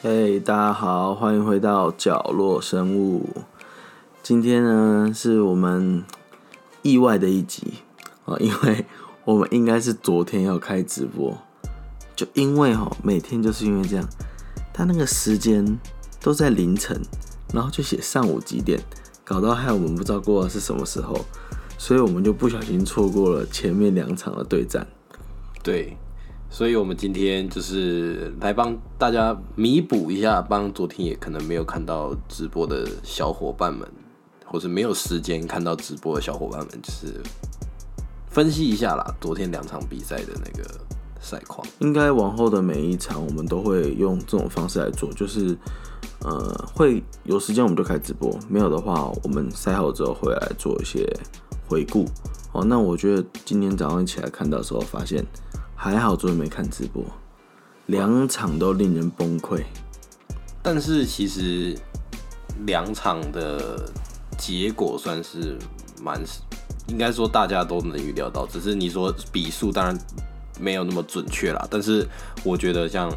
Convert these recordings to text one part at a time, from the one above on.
嘿大家好，欢迎回到角落生物。今天呢，是我们意外的一集啊，因为我们应该是昨天要开直播，就因为哈，每天就是因为这样，他那个时间都在凌晨，然后就写上午几点，搞到害我们不知道过的是什么时候，所以我们就不小心错过了前面两场的对战。对，所以我们今天就是来帮大家弥补一下，帮昨天也可能没有看到直播的小伙伴们，或是没有时间看到直播的小伙伴们，就是分析一下啦，昨天两场比赛的那个赛况。应该往后的每一场，我们都会用这种方式来做，就是呃，会有时间我们就开直播，没有的话，我们赛后之后会来做一些回顾。哦，那我觉得今天早上起来看到的时候，发现还好昨天没看直播，两场都令人崩溃。但是其实两场的结果算是蛮，应该说大家都能预料到，只是你说比数当然没有那么准确啦。但是我觉得像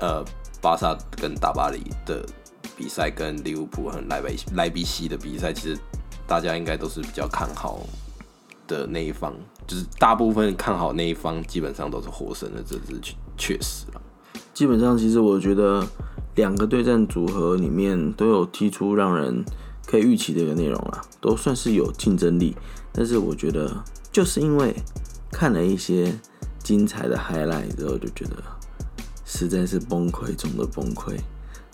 呃巴萨跟大巴黎的比赛，跟利物浦和莱维莱比锡的比赛，其实大家应该都是比较看好的那一方，就是大部分看好那一方，基本上都是获胜的，这是确确实了。基本上，其实我觉得两个对战组合里面都有踢出让人可以预期的一个内容啦，都算是有竞争力。但是我觉得，就是因为看了一些精彩的 highlight 之后，就觉得实在是崩溃中的崩溃。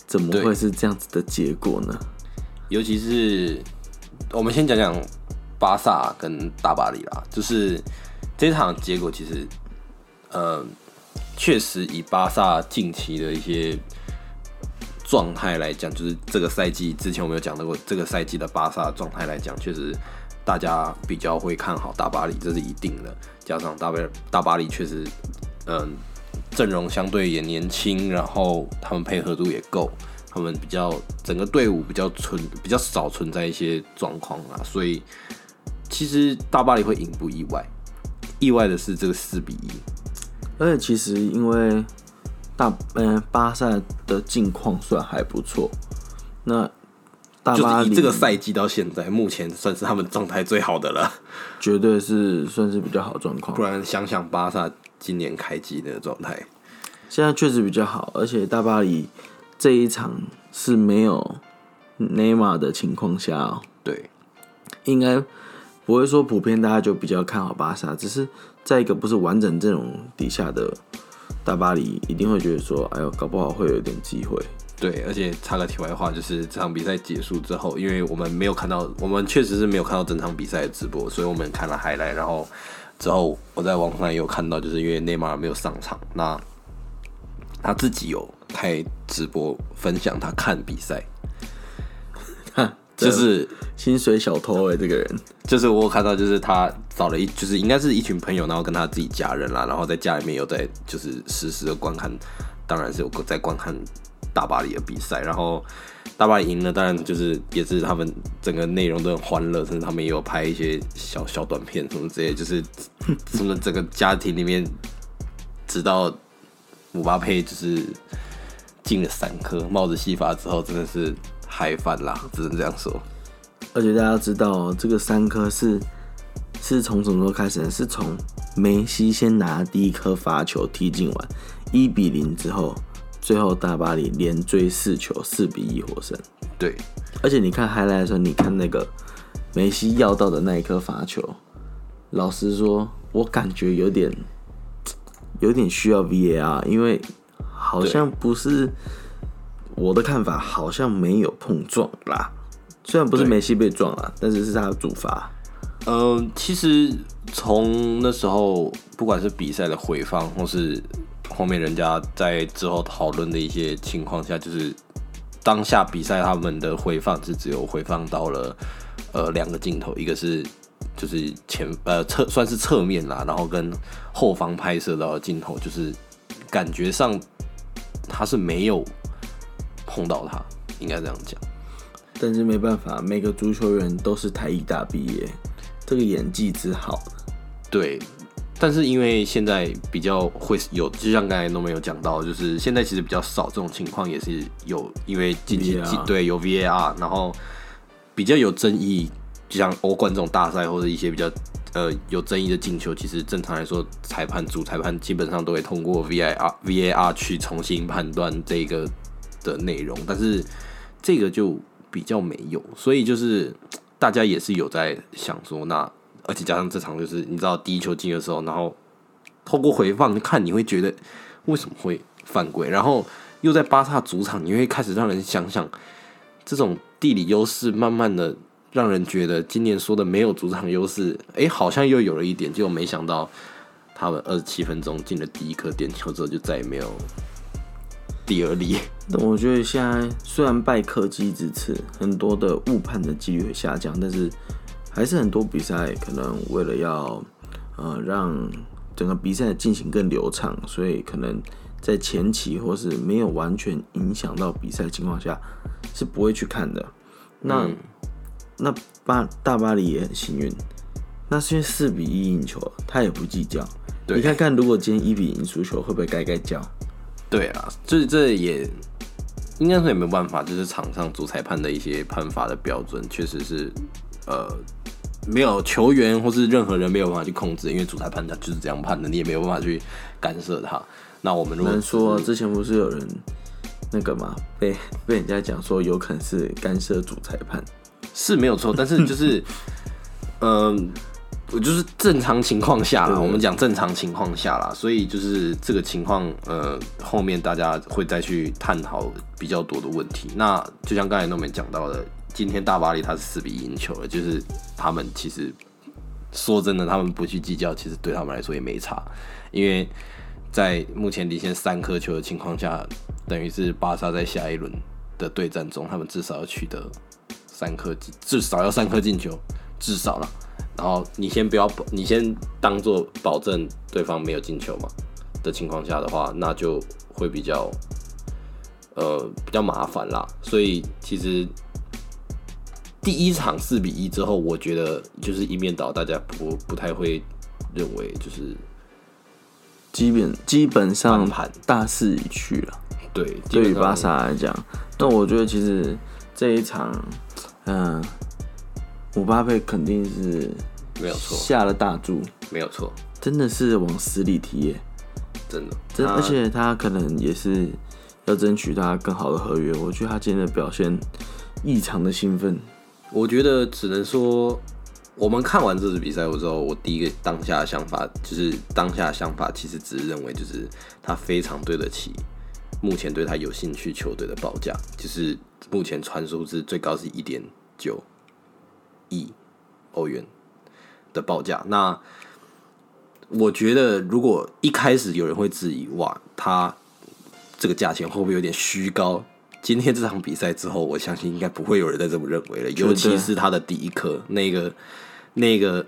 怎么会是这样子的结果呢？尤其是我们先讲讲巴萨跟大巴黎啦，就是这场结果其实，呃，确实以巴萨近期的一些状态来讲，就是这个赛季之前我们有讲到过，这个赛季的巴萨状态来讲，确实大家比较会看好大巴黎，这是一定的。加上大巴大巴黎确实，嗯、阵容相对也年轻，然后他们配合度也够，他们比较整个队伍比较存比较少存在一些状况啊，所以其实大巴黎会赢不意外，意外的是这个四比一，而且其实因为大嗯、巴萨的近况算还不错，那大巴黎就是这个赛季到现在，目前算是他们状态最好的了。绝对是算是比较好的状况不。然想想巴萨今年开机的状态，现在确实比较好，而且大巴黎这一场是没有内马尔的情况下、哦，对应该不会说普遍大家就比较看好巴萨，只是在一个不是完整阵容底下的大巴黎，一定会觉得说，哎呦，搞不好会有点机会。对，而且插个题外话，就是这场比赛结束之后，因为我们没有看到，我们确实是没有看到整场比赛的直播，所以我们看了海来，然后之后我在网上也有看到，就是因为内马尔没有上场，那他自己有开直播分享他看比赛，就是薪水小偷哎、这个人就是我看到，就是他找了一，就是应该是一群朋友，然后跟他自己家人啦，然后在家里面有在就是实时的观看，当然是有在观看大巴黎的比赛，然后大巴黎赢了，当然就是也是他们整个内容都很欢乐，甚至他们也有拍一些小小短片什么之类，就是什么整个家庭里面，直到姆巴佩就是进了三颗帽子戏法之后，真的是嗨翻啦，只能这样说。而且大家知道哦，这个三颗是是从什么时候开始呢？是从梅西先拿第一颗罚球踢进完一比零之后，最后大巴黎连追四球，四比一获胜。对，而且你看 highlight 的时候，你看那个梅西要到的那一颗罚球，老实说，我感觉有点有点需要 VAR，因为好像不是我的看法，好像没有碰撞啦。虽然不是梅西被撞了，但是是他的主罚。嗯，其实从那时候，不管是比赛的回放，或是后面人家在之后讨论的一些情况下，就是当下比赛他们的回放是只有回放到了呃两个镜头，一个是就是前呃侧算是侧面啦，然后跟后方拍摄到的镜头，就是感觉上他是没有碰到他，应该这样讲。但是没办法，每个足球员都是台艺大毕业，这个演技之好，对，但是因为现在比较会有，就像刚才都没有讲到，就是现在其实比较少这种情况，也是有因为近期对有 VAR，然后比较有争议，就像欧冠这种大赛或者一些比较呃有争议的进球，其实正常来说，裁判主裁判基本上都会通过 VAR VAR 去重新判断这个的内容，但是这个就比较没有，所以就是大家也是有在想说，那而且加上这场就是你知道第一球进的时候，然后透过回放看，你会觉得为什么会犯规，然后又在巴萨主场，你会开始让人想想这种地理优势，慢慢的让人觉得今年说的没有主场优势，诶，好像又有了一点，结果没想到他们二十七分钟进了第一颗点球之后，就再也没有第二粒。但我觉得现在虽然拜科技之赐，很多的误判的几率会下降，但是还是很多比赛可能为了要呃让整个比赛进行更流畅，所以可能在前期或是没有完全影响到比赛的情况下，是不会去看的。那、嗯那巴大巴黎也很幸运，那是因为四比一赢球，他也不计较。你看看，如果今天一比零输球，会不会该该叫？对啊，这这也应该说也没有办法，就是场上主裁判的一些判罚的标准，确实是呃没有球员或是任何人没有办法去控制，因为主裁判他就是这样判的，你也没有办法去干涉他。那我们如果能说之前不是有人那个嘛，被 被人家讲说有可能是干涉主裁判，是没有错，但是就是 嗯。我就是正常情况下啦，我们讲正常情况下啦，所以就是这个情况，呃，后面大家会再去探讨比较多的问题。那就像刚才都没讲到的，今天大巴黎他是四比一赢球了，就是他们其实说真的，他们不去计较，其实对他们来说也没差，因为在目前领先三颗球的情况下，等于是巴萨在下一轮的对战中，他们至少要取得三颗进，至少要三颗进球，至少了。然后你先不要，你先当做保证对方没有进球嘛的情况下的话，那就会比较呃比较麻烦啦。所以其实第一场四比一之后，我觉得就是一面倒，大家不不太会认为就是基本基本上盘大势已去了。对对于巴萨来讲，那我觉得其实这一场，嗯、姆巴佩肯定是没有错，下了大注，没有错，真的是往死里踢耶。真的，真，而且他可能也是要争取他更好的合约。我觉得他今天的表现异常的兴奋。我觉得只能说，我们看完这次比赛之后，我第一个当下的想法就是，当下的想法其实只是认为，就是他非常对得起目前对他有兴趣球队的报价，就是目前传输是最高是一点九亿欧元的报价。那我觉得，如果一开始有人会质疑，哇，他这个价钱会不会有点虚高？今天这场比赛之后，我相信应该不会有人再这么认为了。尤其是他的第一颗那个那个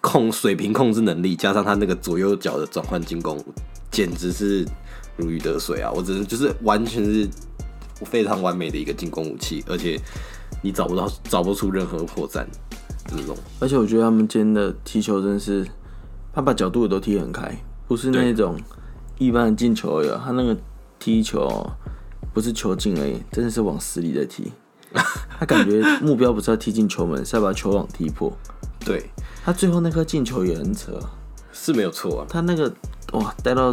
控水平控制能力，加上他那个左右脚的转换进攻，简直是如鱼得水啊！我只能就是完全是非常完美的一个进攻武器，而且你找不到找不出任何破绽这种。而且我觉得他们今天的踢球真的是，他把角度也都踢很开，不是那种一般的进球而已啊。他那个踢球不是球进而已，真的是往死里在踢。他感觉目标不是要踢进球门，是要把球网踢破。对，他最后那颗进球也很扯啊，是没有错啊。他那个哇带到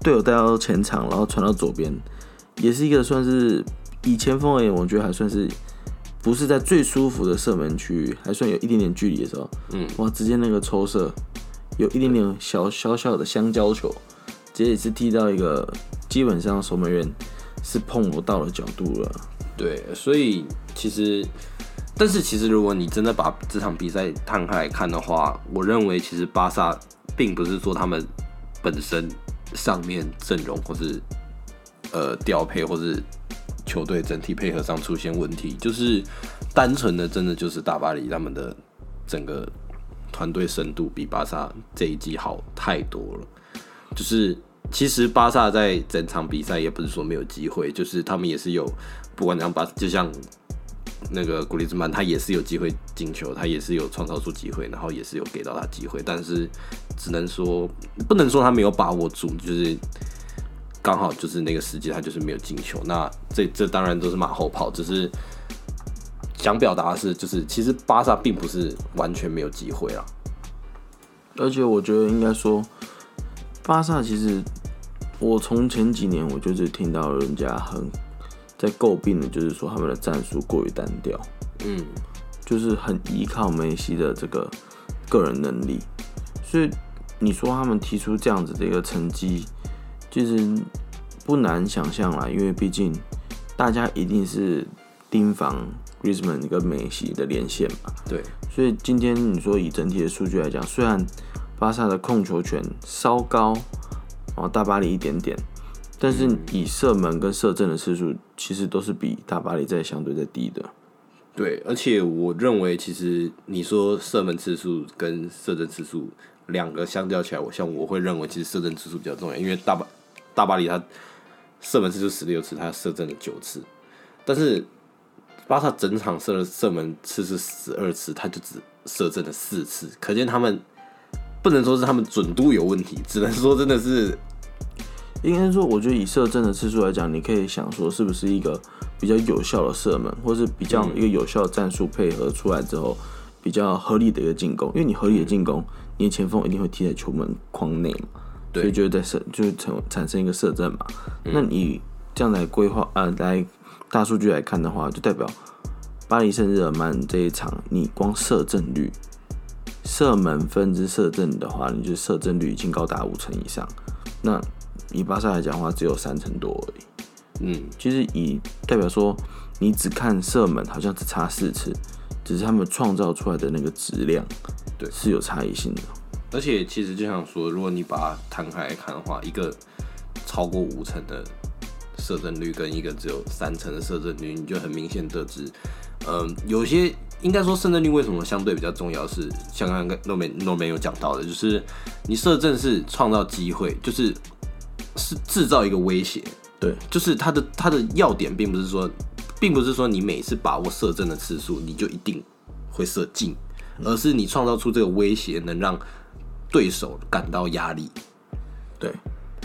队友带到前场，然后传到左边，也是一个算是以前锋而言，我觉得还算是不是在最舒服的射门区域，还算有一点点距离的时候，嗯，哇，直接那个抽射有一点点小小小的香蕉球，直接也是踢到一个基本上守门员是碰不到的角度了。对，所以其实，但是其实如果你真的把这场比赛摊开来看的话，我认为其实巴萨并不是说他们本身上面阵容或是呃调配或是球队整体配合上出现问题，就是单纯的真的就是大巴黎他们的整个团队深度比巴萨这一季好太多了，就是。其实巴萨在整场比赛也不是说没有机会，就是他们也是有，不管怎样巴，就像那个古利兹曼他也是有机会进球，他也是有创造出机会，然后也是有给到他机会，但是只能说不能说他没有把握住，就是刚好就是那个时机他就是没有进球。那这这当然都是马后炮，只是想表达的是，就是其实巴萨并不是完全没有机会啊。而且我觉得应该说，巴萨其实我从前几年我就是听到人家很在诟病的，就是说他们的战术过于单调，嗯，就是很依靠梅西的这个个人能力，所以你说他们提出这样子的一个成绩，其实不难想象啦，因为毕竟大家一定是盯防 Griezmann 跟梅西的连线嘛。对，所以今天你说以整体的数据来讲，虽然巴萨的控球权稍高，哦大巴黎一点点，但是以射门跟射正的次数，其实都是比大巴黎在相对在低的。对，而且我认为，其实你说射门次数跟射正次数两个相较起来，我像我会认为，其实射正次数比较重要，因为大巴大巴黎他射门次数十六次，他射正了九次，但是巴萨整场射了射门次是十二次，他就只射正了四次，可见他们不能说是他们准度有问题，只能说真的是应该说，我觉得以射正的次数来讲，你可以想说是不是一个比较有效的射门，或是比较一个有效的战术配合出来之后，比较合理的一个进攻。因为你合理的进攻，你的前锋一定会踢在球门框内嘛，对所以就会在射，就是产产生一个射正嘛。那你这样来规划，呃，来大数据来看的话，就代表巴黎圣日耳曼这一场，你光射正率。射门分之射正的话，你就射正率已经高达五成以上。那以巴萨来讲的话，只有三成多而已。嗯，其实以代表说，你只看射门，好像只差四次，只是他们创造出来的那个质量，对是有差异性的。而且其实就想说，如果你把它摊开来看的话，一个超过五成的射正率跟一个只有三成的射正率，你就很明显得知，嗯，有些应该说射正率为什么相对比较重要是，像刚刚诺梅诺梅有讲到的，就是你射正是创造机会，就是是制造一个威胁，对，就是它的它的要点并不是说，并不是说你每次把握射正的次数你就一定会射进，而是你创造出这个威胁，能让对手感到压力，对，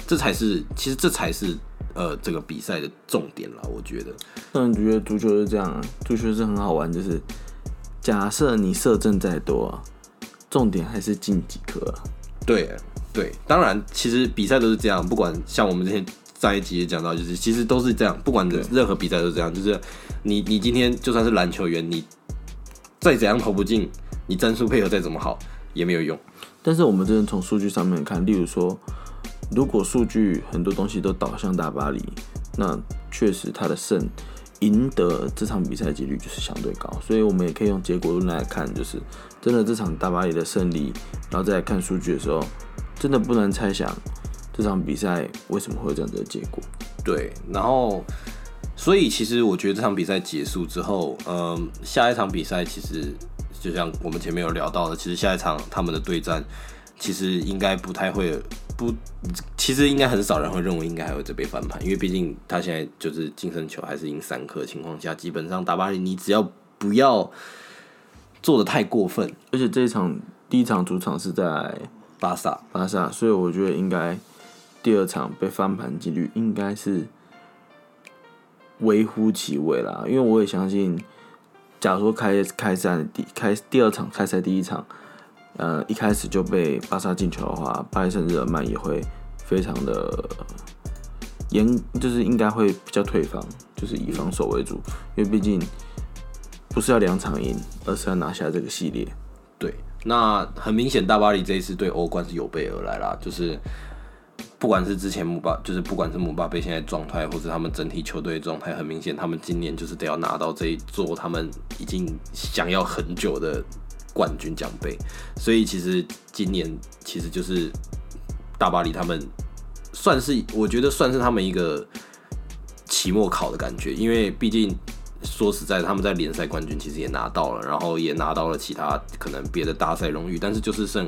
这才是其实这才是呃这个比赛的重点了，我觉得。那你觉得足球是这样啊？足球是很好玩，就是假设你射正再多啊，重点还是进几颗啊。对对，当然其实比赛都是这样，不管像我们之前上一集也讲到，就是其实都是这样，不管任何比赛都是这样，就是你你今天就算是篮球员，你再怎样投不进，你战术配合再怎么好也没有用。但是我们真的从数据上面看，例如说，如果数据很多东西都导向大巴黎，那确实他的胜赢得这场比赛几率就是相对高，所以我们也可以用结果论来看，就是真的这场大巴黎的胜利，然后再来看数据的时候，真的不难猜想这场比赛为什么会有这样子的结果。对，然后所以其实我觉得这场比赛结束之后，嗯，下一场比赛其实就像我们前面有聊到的，其实下一场他们的对战其实应该不太会不，其实应该很少人会认为应该还会再被翻盘，因为毕竟他现在就是净胜球还是赢三颗情况下，基本上大巴黎你只要不要做的太过分，而且这一场第一场主场是在巴萨巴萨，所以我觉得应该第二场被翻盘几率应该是微乎其微啦。因为我也相信，假如说开开赛第开第二场开赛第一场，呃，一开始就被巴萨进球的话，巴黎圣日耳曼也会非常的严，就是应该会比较退防，就是以防守为主，因为毕竟不是要两场赢，而是要拿下这个系列。对，那很明显，大巴黎这一次对欧冠是有备而来啦。就是不管是之前姆巴，就是不管是姆巴佩现在状态，或者他们整体球队状态，很明显，他们今年就是得要拿到这一座他们已经想要很久的冠军奖杯。所以其实今年其实就是大巴黎他们算是，我觉得算是他们一个期末考的感觉，因为毕竟。说实在，他们在联赛冠军其实也拿到了，然后也拿到了其他可能别的大赛荣誉，但是就是剩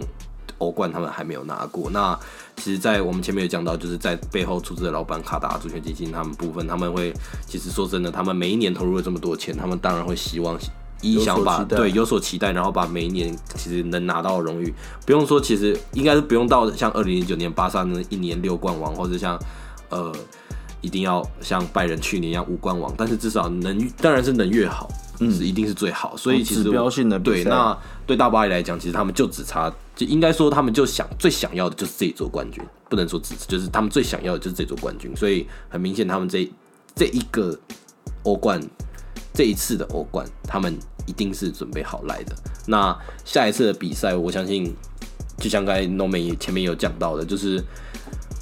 欧冠他们还没有拿过。那其实，在我们前面有讲到，就是在背后出资的老板卡达足球基金他们部分，他们会其实说真的，他们每一年投入了这么多钱，他们当然会希望。一想把对有所期待，然后把每一年其实能拿到荣誉，不用说，其实应该是不用到像二零零九年巴萨那一年六冠王，或者像呃一定要像拜仁去年一样五冠王，但是至少能当然是能越好，是一定是最好。所以其实指标性的对那对大巴黎来讲，其实他们就只差，就应该说他们就想最想要的就是这一座冠军，不能说只就是他们最想要的就是这座冠军。所以很明显，他们这这一个欧冠这一次的欧冠，他们。一定是准备好来的。那下一次的比赛，我相信就像刚才 No Man 前面有讲到的，就是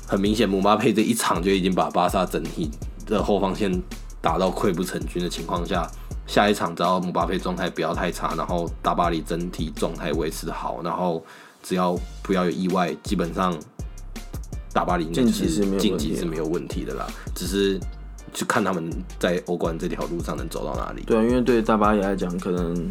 很明显，姆巴佩这一场就已经把巴萨整体的后防线打到溃不成军的情况下，下一场只要姆巴佩状态不要太差，然后大巴黎整体状态维持好，然后只要不要有意外，基本上大巴黎晋级是晋级是没有问题的啦，只是。去看他们在欧冠这条路上能走到哪里。对啊，因为对大巴黎来讲，可能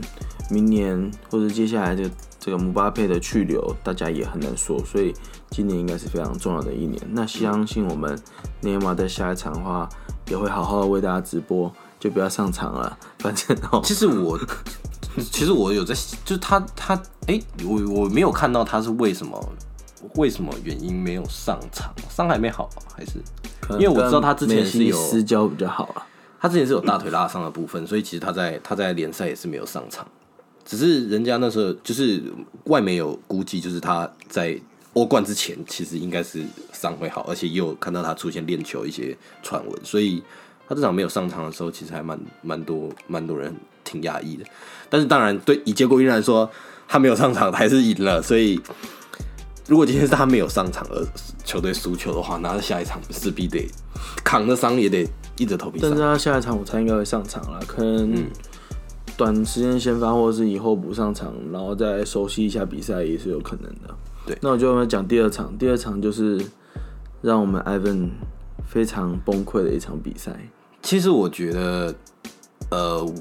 明年或者接下来这个这个姆巴佩的去留，大家也很难说。所以今年应该是非常重要的一年。那相信我们内马尔在下一场的话，也会好好的为大家直播，就不要上场了。反正哦，其实我 其实我有在，就是他他哎，我我没有看到他是为什么为什么原因没有上场，伤还没好还是？因为我知道他之前是有私交比较好了，他之前是有大腿拉伤的部分，所以其实他在他在联赛也是没有上场。只是人家那时候就是外媒有估计，就是他在欧冠之前其实应该是伤会好，而且也有看到他出现练球一些传闻，所以他这场没有上场的时候，其实还蛮蛮多蛮多人挺压抑的。但是当然，对以结果依然说，他没有上场还是赢了，所以。如果今天是他没有上场而球队输球的话，那下一场势必得扛着伤也得硬着头皮。但是他下一场我猜应该会上场了，可能短时间先发，或者是以后补上场，然后再熟悉一下比赛也是有可能的。对，那我就要讲第二场，第二场就是让我们 Ivan 非常崩溃的一场比赛。其实我觉得，呃。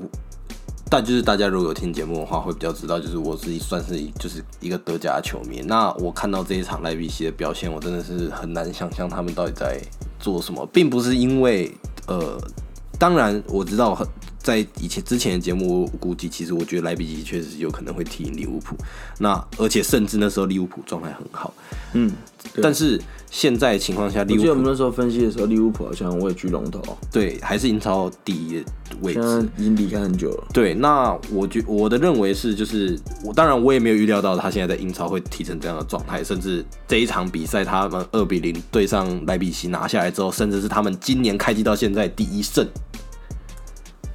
但就是大家如果有听节目的话，会比较知道，就是我自己算是就是一个德甲球迷。那我看到这一场莱比锡的表现，我真的是很难想象他们到底在做什么，并不是因为呃，当然我知道很。在以前之前的节目，我估计其实我觉得莱比锡确实有可能会踢赢利物浦。那而且甚至那时候利物浦状态很好，嗯，但是现在情况下，利物浦我们那时候分析的时候，利物浦好像位居龙头，对，还是英超第一的位置，已经离开很久了。对，那我觉我的认为是，就是我当然我也没有预料到他现在在英超会踢成这样的状态，甚至这一场比赛他们二比零对上莱比锡拿下来之后，甚至是他们今年开机到现在第一胜。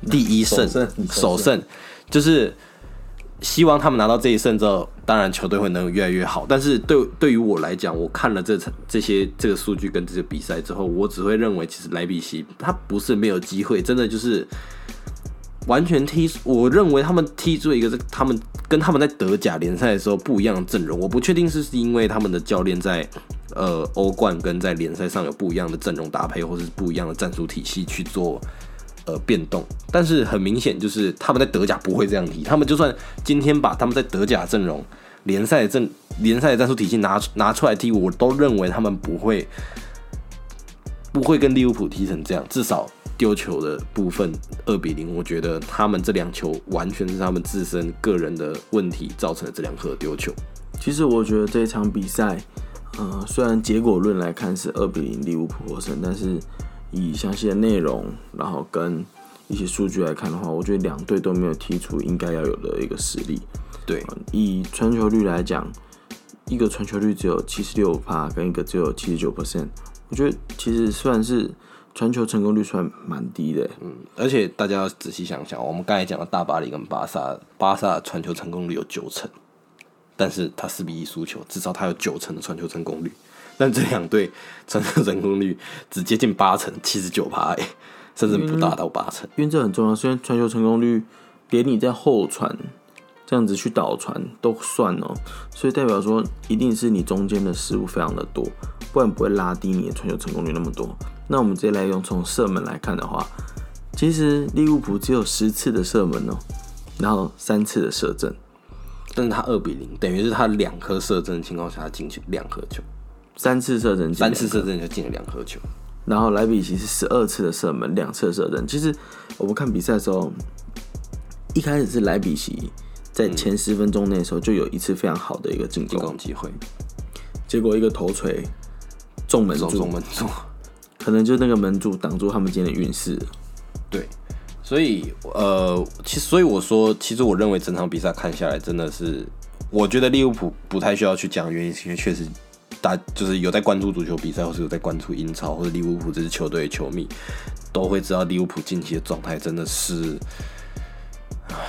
第一胜，首胜，就是希望他们拿到这一胜之后，当然球队会能越来越好。但是对对于我来讲，我看了这场这些这个数据跟这个比赛之后，我只会认为，其实莱比锡他不是没有机会，真的就是完全踢。我认为他们踢出一个，他们跟他们在德甲联赛的时候不一样的阵容。我不确定是是因为他们的教练在呃欧冠跟在联赛上有不一样的阵容搭配，或是不一样的战术体系去做。呃，变动，但是很明显就是他们在德甲不会这样踢。他们就算今天把他们在德甲阵容、联赛阵、联赛战术体系拿拿出来踢，我都认为他们不会不会跟利物浦踢成这样。至少丢球的部分二比零，我觉得他们这两球完全是他们自身个人的问题造成的这两颗丢球。其实我觉得这场比赛，呃，虽然结果论来看是二比零利物浦获胜，但是。以详细的内容，然后跟一些数据来看的话，我觉得两队都没有踢出应该要有的一个实力。对，以传球率来讲，一个传球率只有七十六帕，跟一个只有七十九 percent，我觉得其实算是传球成功率算蛮低的。嗯，而且大家要仔细想想，我们刚才讲的大巴黎跟巴萨，巴萨传球成功率有九成，但是他四比一输球，至少他有九成的传球成功率。但这两队传球成功率只接近八成，七十九趴，甚至不达到八成。因为这很重要，虽然传球成功率连你在后传这样子去倒传都算哦，所以代表说一定是你中间的失误非常的多，不然不会拉低你的传球成功率那么多。那我们直接来用从射门来看的话，其实利物浦只有十次的射门哦，然后三次的射正，但是他二比零，等于是他两颗射正的情况下他进去两颗球，三次射正，三次射正就进了两颗球。然后莱比锡是十二次的射门，两次射正。其实我们看比赛的时候，一开始是莱比锡在前十分钟内的时候就有一次非常好的一个进进攻，机会，结果一个头锤中门柱中中，门柱。可能就那个门柱挡住他们今天的运势。对，所以呃，其实所以我说，其实我认为整场比赛看下来，真的是，我觉得利物浦不太需要去讲原因，是因为确实大就是有在关注足球比赛，或是有在关注英超或者利物浦这支球队的球迷，都会知道利物浦近期的状态真的是。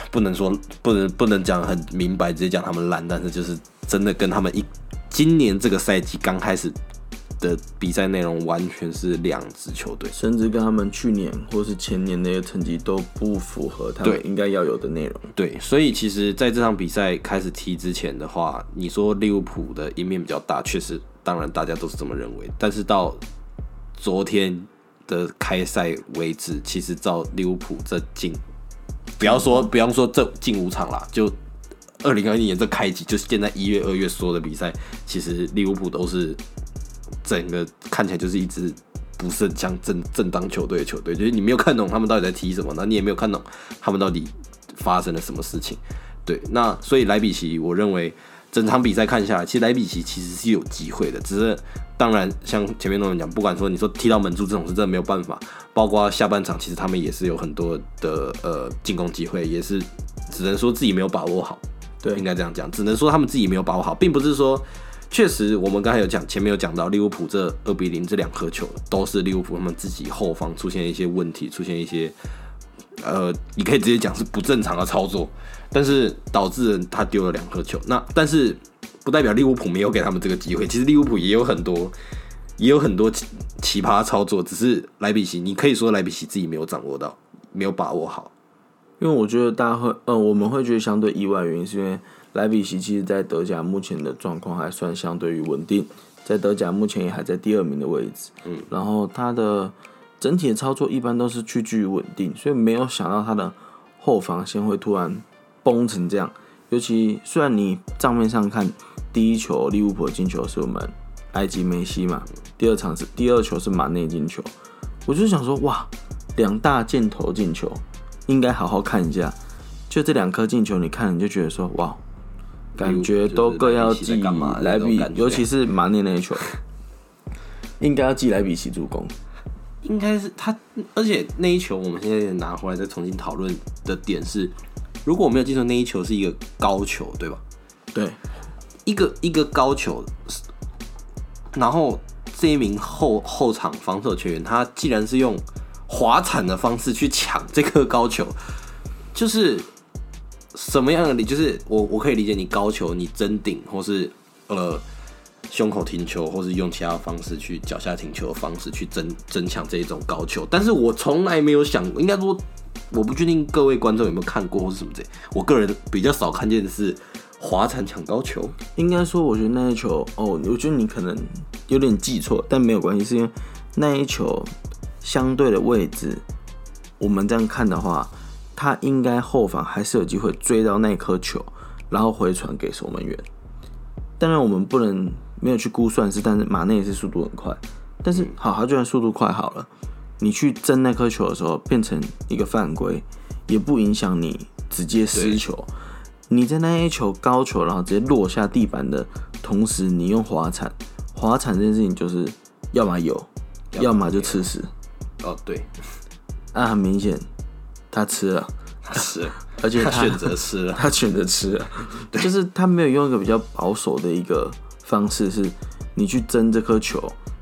不能说不能不能讲很明白，直接讲他们烂，但是就是真的跟他们一今年这个赛季刚开始的比赛内容完全是两支球队。甚至跟他们去年或是前年那些成绩都不符合他对们应该要有的内容。对，所以其实在这场比赛开始踢之前的话，你说利物浦的赢面比较大，确实，当然大家都是这么认为。但是到昨天的开赛为止，其实照利物浦这进，不要说不要说这近五场啦，就二零二一年这开季，就是现在一月、二月所有的比赛，其实利物浦都是整个看起来就是一支不是像正正当球队的球队，就是你没有看懂他们到底在踢什么，那你也没有看懂他们到底发生了什么事情。对，那所以莱比奇，我认为整场比赛看下来，其实莱比奇其实是有机会的，只是当然像前面那种讲，不管说你说踢到门柱这种是真的没有办法，包括下半场其实他们也是有很多的呃进攻机会，也是只能说自己没有把握好。对应该这样讲，只能说他们自己没有把握好，并不是说。确实，我们刚才有讲，前面有讲到利物浦这二比零这两颗球，都是利物浦他们自己后方出现一些问题，出现一些呃，你可以直接讲是不正常的操作，但是导致他丢了两颗球。那但是不代表利物浦没有给他们这个机会，其实利物浦也有很多也有很多奇葩操作，只是莱比锡，你可以说莱比锡自己没有掌握到，没有把握好。因为我觉得大家会，呃，我们会觉得相对意外，原因是因为莱比锡其实在德甲目前的状况还算相对于稳定，在德甲目前也还在第二名的位置，嗯，然后他的整体的操作一般都是趋近于稳定，所以没有想到他的后防线会突然崩成这样。尤其虽然你账面上看第一球利物浦的进球是我们埃及梅西嘛，第二场是第二球是马内进球，我就想说哇，两大箭头进球。应该好好看一下。就这两颗进球，你看你就觉得说，哇，感觉都各要记莱比，尤其是马内那一球，应该要记莱比锡助攻。应该是他，而且那一球我们现在拿回来再重新讨论的点是，如果我没有记错，那一球是一个高球，对吧？对，一个一个高球，然后这一名后后场防守球员，他既然是用滑铲的方式去抢这颗高球，就是什么样的理？就是我我可以理解你高球你争顶，或是呃胸口停球，或是用其他方式去脚下停球的方式去争争抢这一种高球，但是我从来没有想过，应该说我不确定各位观众有没有看过或是什么之类，我个人比较少看见的是滑铲抢高球。应该说，我觉得那一球，哦，我觉得你可能有点记错，但没有关系，是因为那一球相对的位置，我们这样看的话，他应该后防还是有机会追到那颗球，然后回传给守门员。当然，我们不能没有去估算是，但是马内也是速度很快。但是好，他就算速度快好了，你去争那颗球的时候，变成一个犯规，也不影响你直接失球。你在那一球高球，然后直接落下地板的同时，你用滑铲，滑铲这件事情就是要么有，要么就吃屎。哦，对，那很明显，他吃了，他吃了，而且他选择吃了。他选择吃了，就是他没有用一个比较保守的一个方式，是你去争这颗球。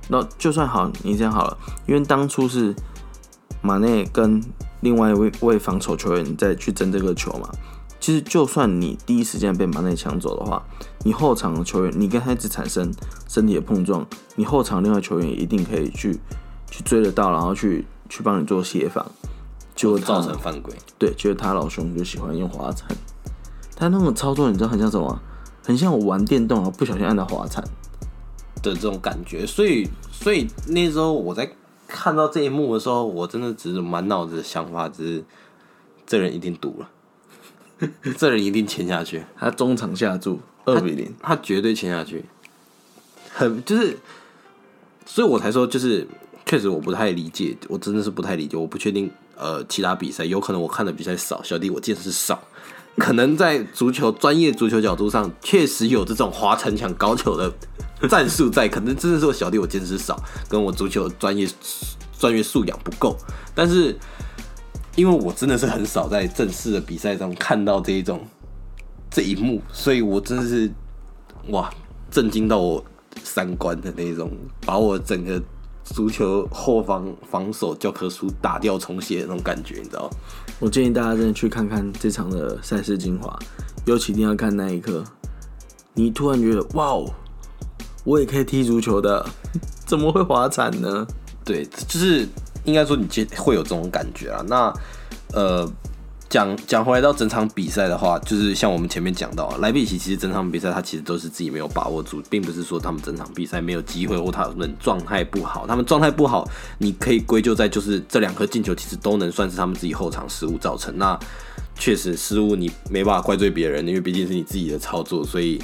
那就算好，你这样好了，因为当初是马内跟另外一位位防守球员再去争这个球嘛。其实就算你第一时间被马内抢走的话，你后场的球员，你跟他一直产生身体的碰撞，你后场另外球员也一定可以去去追得到，然后去去帮你做协防，就造成犯规。对，就是他老兄就喜欢用滑铲，他那种操作你知道很像什么？很像我玩电动然后不小心按到滑铲。的这种感觉，所以所以那时候我在看到这一幕的时候，我真的只是满脑子的想法，只是这人一定赌了，这人一定签下去，他中场下注二比零，他绝对签下去，很就是，所以我才说就是，确实我不太理解，我真的是不太理解，我不确定呃其他比赛有可能我看的比赛少，小弟我见识少，可能在足球专业足球角度上确实有这种滑城墙高球的战术在，可能真的是我小弟我见识少，跟我足球专业专业素养不够，但是因为我真的是很少在正式的比赛中看到这一种这一幕，所以我真的是哇震惊到我三观的那种，把我整个足球后防防守教科书打掉重写的那种感觉，你知道吗？我建议大家真的去看看这场的赛事精华，尤其一定要看那一刻，你突然觉得哇哦，我也可以踢足球的，怎么会滑铲呢？对，就是应该说你接会有这种感觉啊。那呃，讲讲回来到整场比赛的话，就是像我们前面讲到，莱比锡其实整场比赛他其实都是自己没有把握住，并不是说他们整场比赛没有机会或他们状态不好，他们状态不好，你可以归咎在就是这两颗进球其实都能算是他们自己后场失误造成。那确实失误你没办法怪罪别人，因为毕竟是你自己的操作，所以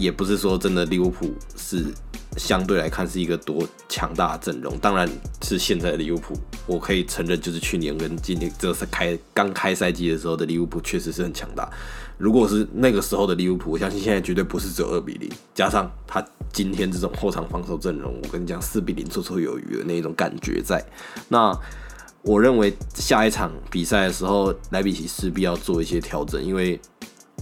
也不是说真的利物浦是相对来看是一个多强大的阵容，当然是现在的利物浦，我可以承认，就是去年跟今年这是开刚开赛季的时候的利物浦确实是很强大。如果是那个时候的利物浦，我相信现在绝对不是只有二比零，加上他今天这种后场防守阵容，我跟你讲四比零绰绰有余的那种感觉在。那我认为下一场比赛的时候，莱比锡势必要做一些调整，因为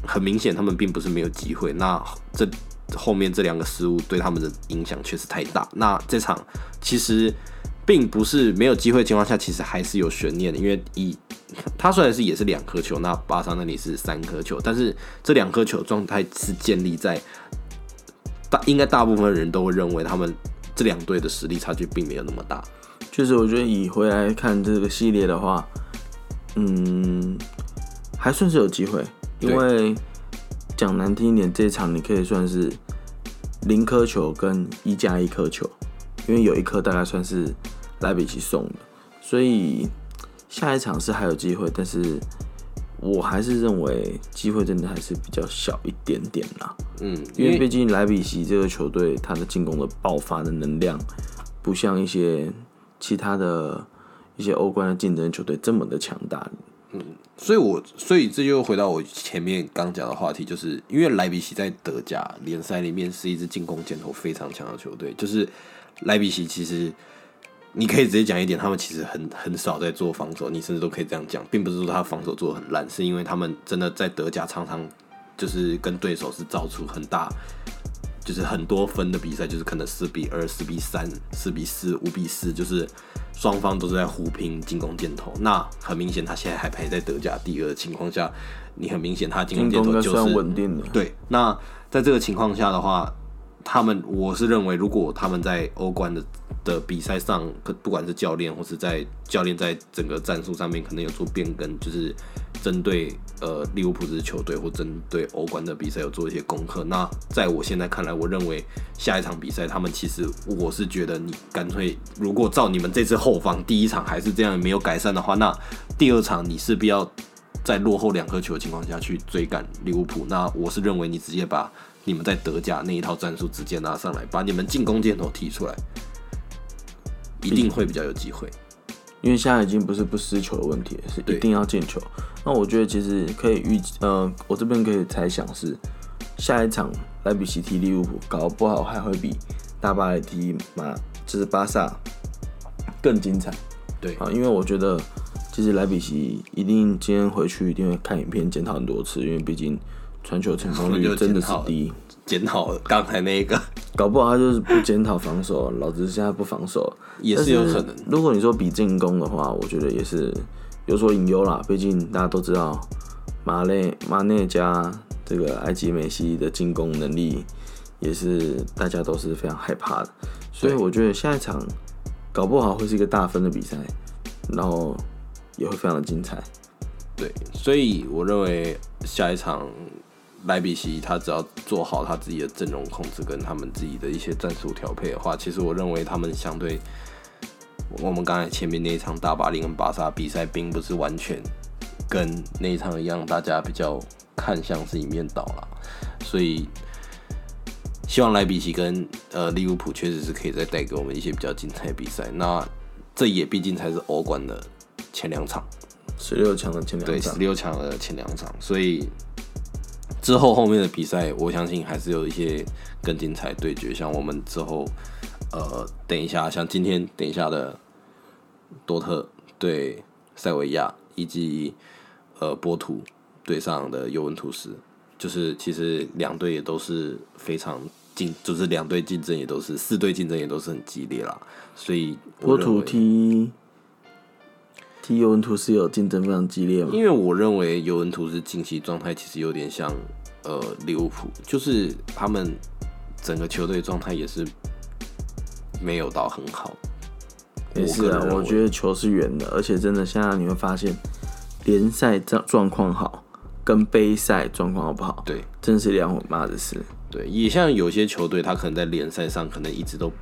很明显他们并不是没有机会。那这后面这两个失误对他们的影响确实太大。那这场其实并不是没有机会情况下，其实还是有悬念的，因为以他虽然是也是两颗球，那巴萨那里是三颗球，但是这两颗球状态是建立在大应该大部分人都会认为他们这两队的实力差距并没有那么大。确实，我觉得以回来看这个系列的话，嗯，还算是有机会，因为讲难听一点，这场你可以算是零颗球跟一加一颗球，因为有一颗大概算是莱比锡送的，所以下一场是还有机会，但是我还是认为机会真的还是比较小一点点啦。嗯，因为毕竟莱比锡这个球队，他的进攻的爆发的能量，不像一些其他的一些欧冠的竞争球队这么的强大。所以我所以这就回到我前面刚讲的话题，就是因为莱比锡在德甲联赛里面是一支进攻箭头非常强的球队，就是莱比锡其实你可以直接讲一点，他们其实很很少在做防守，你甚至都可以这样讲，并不是说他防守做的很烂，是因为他们真的在德甲常常就是跟对手是造出很大。就是很多分的比赛，就是可能四比二、四比三、四比四、五比四，就是双方都是在互拼进攻箭头。那很明显，他现在还排在德甲第二的情况下，你很明显他进攻箭头就是稳定的。对。那在这个情况下的话，他们我是认为，如果他们在欧冠的的比赛上，可不管是教练或是在教练在整个战术上面可能有做变更，就是针对呃利物浦这支球队或针对欧冠的比赛有做一些功课。那在我现在看来，我认为下一场比赛他们其实我是觉得你干脆如果照你们这次后防第一场还是这样没有改善的话，那第二场你势必要在落后两颗球的情况下去追赶利物浦。那我是认为你直接把你们在德甲那一套战术直接拿上来，把你们进攻箭头提出来，一定会比较有机会。因为现在已经不是不失球的问题，是一定要进球。那我觉得其实可以预呃，我这边可以猜想是下一场莱比锡踢利物浦，搞不好还会比大巴黎踢马就是巴萨更精彩对，啊！因为我觉得其实莱比锡一定今天回去一定会看影片检讨很多次，因为毕竟传球成功率真的是低。检讨刚才那一个搞不好他就是不检讨防守，老子现在不防守，也是有可能。如果你说比进攻的话，我觉得也是有所隐忧啦。毕竟大家都知道马内马内加这个埃及梅西的进攻能力，也是大家都是非常害怕的。所以我觉得下一场搞不好会是一个大分的比赛，然后也会非常的精彩。对，所以我认为下一场莱比锡他只要做好他自己的阵容控制跟他们自己的一些战术调配的话，其实我认为他们相对我们刚才前面那一场大巴黎跟巴萨比赛，并不是完全跟那一场一样，大家比较看向是一面倒了，所以希望莱比锡跟呃利物浦确实是可以再带给我们一些比较精彩的比赛。那这也毕竟才是欧冠的前两场，十六强的前两场对，十场，六强的前两场，所以之后后面的比赛，我相信还是有一些更精彩对决。像我们之后，呃，等一下，像今天等一下的多特对塞维亚，以及呃波图对上的尤文图斯，就是其实两队也都是非常竞，就是两队竞争也都是四队竞争也都是很激烈啦。所以波图踢踢尤文图斯有竞争非常激烈吗？因为我认为尤文图斯近期状态其实有点像呃利物浦，就是他们整个球队状态也是没有到很好。也是啊我觉得球是圆的，而且真的现在你会发现，联赛状状况好跟杯赛状况好不好，对真是两回码子事。对，也像有些球队，他可能在联赛上可能一直都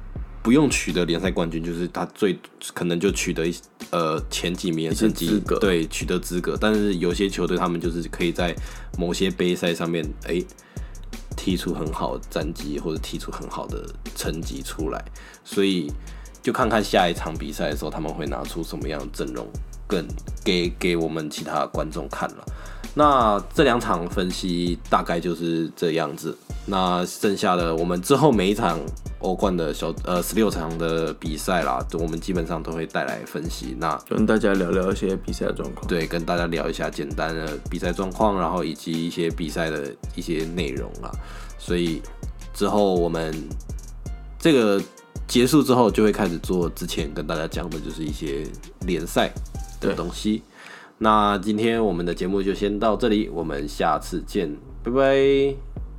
不用取得联赛冠军，就是他最可能就取得一呃前几名的成绩对，取得资格。但是有些球队他们就是可以在某些杯赛上面，哎、踢出很好的战绩，或者踢出很好的成绩出来，所以就看看下一场比赛的时候，他们会拿出什么样的阵容，更给给我们其他观众看了。那这两场分析大概就是这样子。那剩下的我们之后每一场欧冠的小呃十六场的比赛啦，我们基本上都会带来分析。那跟大家聊聊一些比赛的状况。对，跟大家聊一下简单的比赛状况，然后以及一些比赛的一些内容啦。所以之后我们这个结束之后，就会开始做之前跟大家讲的，就是一些联赛的东西。那今天我们的节目就先到这里，我们下次见，拜拜。